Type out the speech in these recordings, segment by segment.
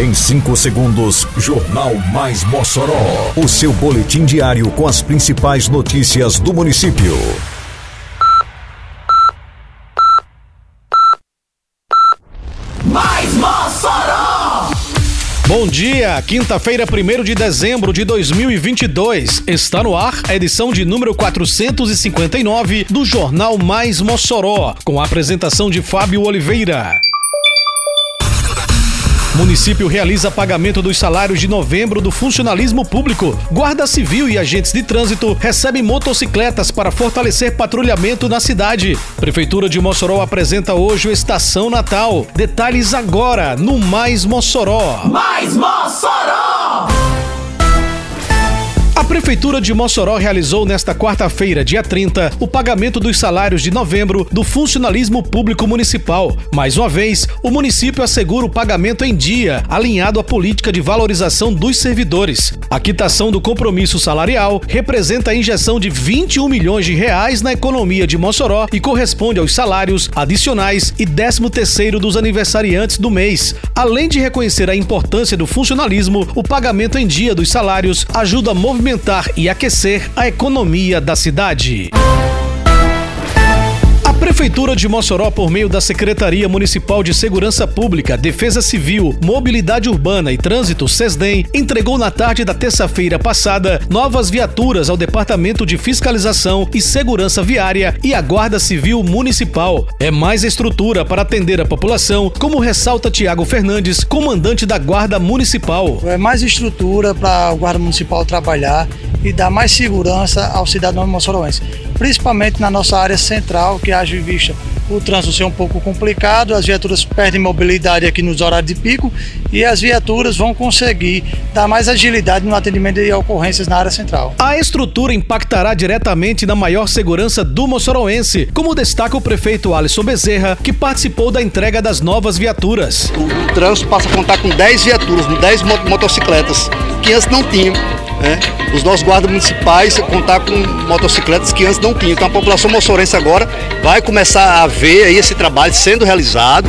Em 5 segundos, Jornal Mais Mossoró. O seu boletim diário com as principais notícias do município. Mais Mossoró! Bom dia, quinta-feira, 1 de dezembro de 2022. Está no ar a edição de número 459 do Jornal Mais Mossoró, com a apresentação de Fábio Oliveira. Município realiza pagamento dos salários de novembro do funcionalismo público. Guarda Civil e agentes de trânsito recebem motocicletas para fortalecer patrulhamento na cidade. Prefeitura de Mossoró apresenta hoje o Estação Natal. Detalhes agora no Mais Mossoró. Mais Mossoró! Prefeitura de Mossoró realizou nesta quarta-feira, dia 30, o pagamento dos salários de novembro do funcionalismo público municipal. Mais uma vez, o município assegura o pagamento em dia, alinhado à política de valorização dos servidores. A quitação do compromisso salarial representa a injeção de 21 milhões de reais na economia de Mossoró e corresponde aos salários adicionais e 13º dos aniversariantes do mês. Além de reconhecer a importância do funcionalismo, o pagamento em dia dos salários ajuda a movimentar e aquecer a economia da cidade. A Prefeitura de Mossoró, por meio da Secretaria Municipal de Segurança Pública, Defesa Civil, Mobilidade Urbana e Trânsito, SESDEM, entregou na tarde da terça-feira passada novas viaturas ao Departamento de Fiscalização e Segurança Viária e à Guarda Civil Municipal. É mais estrutura para atender a população, como ressalta Tiago Fernandes, comandante da Guarda Municipal. É mais estrutura para o Guarda Municipal trabalhar e dar mais segurança ao cidadão moçoroense, principalmente na nossa área central, que haja em vista o trânsito ser um pouco complicado, as viaturas perdem mobilidade aqui nos horários de pico e as viaturas vão conseguir dar mais agilidade no atendimento de ocorrências na área central. A estrutura impactará diretamente na maior segurança do moçoroense, como destaca o prefeito Alisson Bezerra, que participou da entrega das novas viaturas. O, o trânsito passa a contar com 10 viaturas, 10 motocicletas, que antes não tinham. Né? Os nossos guardas municipais contar com motocicletas que antes não tinham. Então a população moçorense agora vai começar a ver esse trabalho sendo realizado.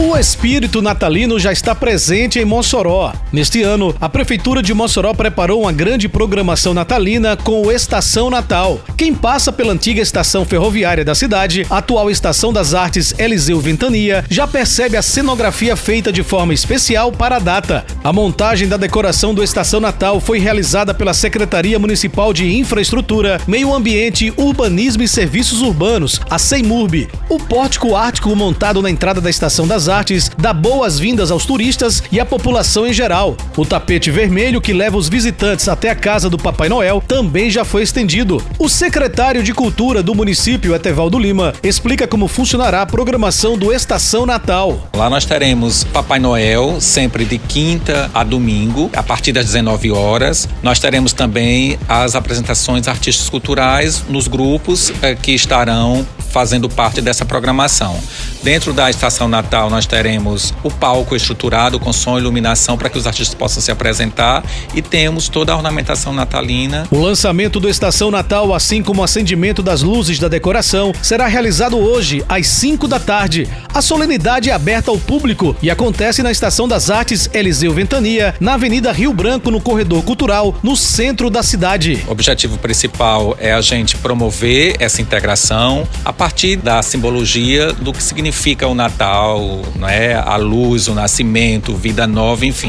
O espírito natalino já está presente em Mossoró. Neste ano, a Prefeitura de Mossoró preparou uma grande programação natalina com o Estação Natal. Quem passa pela antiga estação ferroviária da cidade, atual Estação das Artes Eliseu Ventania, já percebe a cenografia feita de forma especial para a data. A montagem da decoração do Estação Natal foi realizada pela Secretaria Municipal de Infraestrutura, Meio Ambiente, Urbanismo e Serviços Urbanos, a CEIMURB. O pórtico ártico montado na entrada da Estação das Artes dá boas-vindas aos turistas e à população em geral. O tapete vermelho que leva os visitantes até a casa do Papai Noel também já foi estendido. O secretário de Cultura do município, Etevaldo Lima, explica como funcionará a programação do Estação Natal. Lá nós teremos Papai Noel sempre de quinta a domingo, a partir das 19 horas. Nós teremos também as apresentações artísticas culturais nos grupos eh, que estarão fazendo parte dessa programação. Dentro da Estação Natal, nós teremos o palco estruturado com som e iluminação para que os artistas possam se apresentar e temos toda a ornamentação natalina. O lançamento do Estação Natal, assim como o acendimento das luzes da decoração, será realizado hoje, às 5 da tarde. A solenidade é aberta ao público e acontece na Estação das Artes Eliseu Ventania, na Avenida Rio Branco, no Corredor Cultural, no centro da cidade. O objetivo principal é a gente promover essa integração a partir da simbologia do que significa o Natal, né? a luz, o nascimento, vida nova, enfim.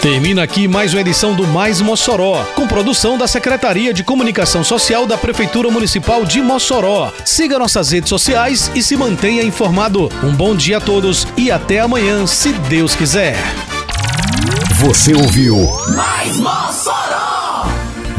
Termina aqui mais uma edição do Mais Mossoró, com produção da Secretaria de Comunicação Social da Prefeitura Municipal de Mossoró. Siga nossas redes sociais e se mantenha informado. Um bom dia a todos e até amanhã, se Deus quiser. Você ouviu Mais Mossoró!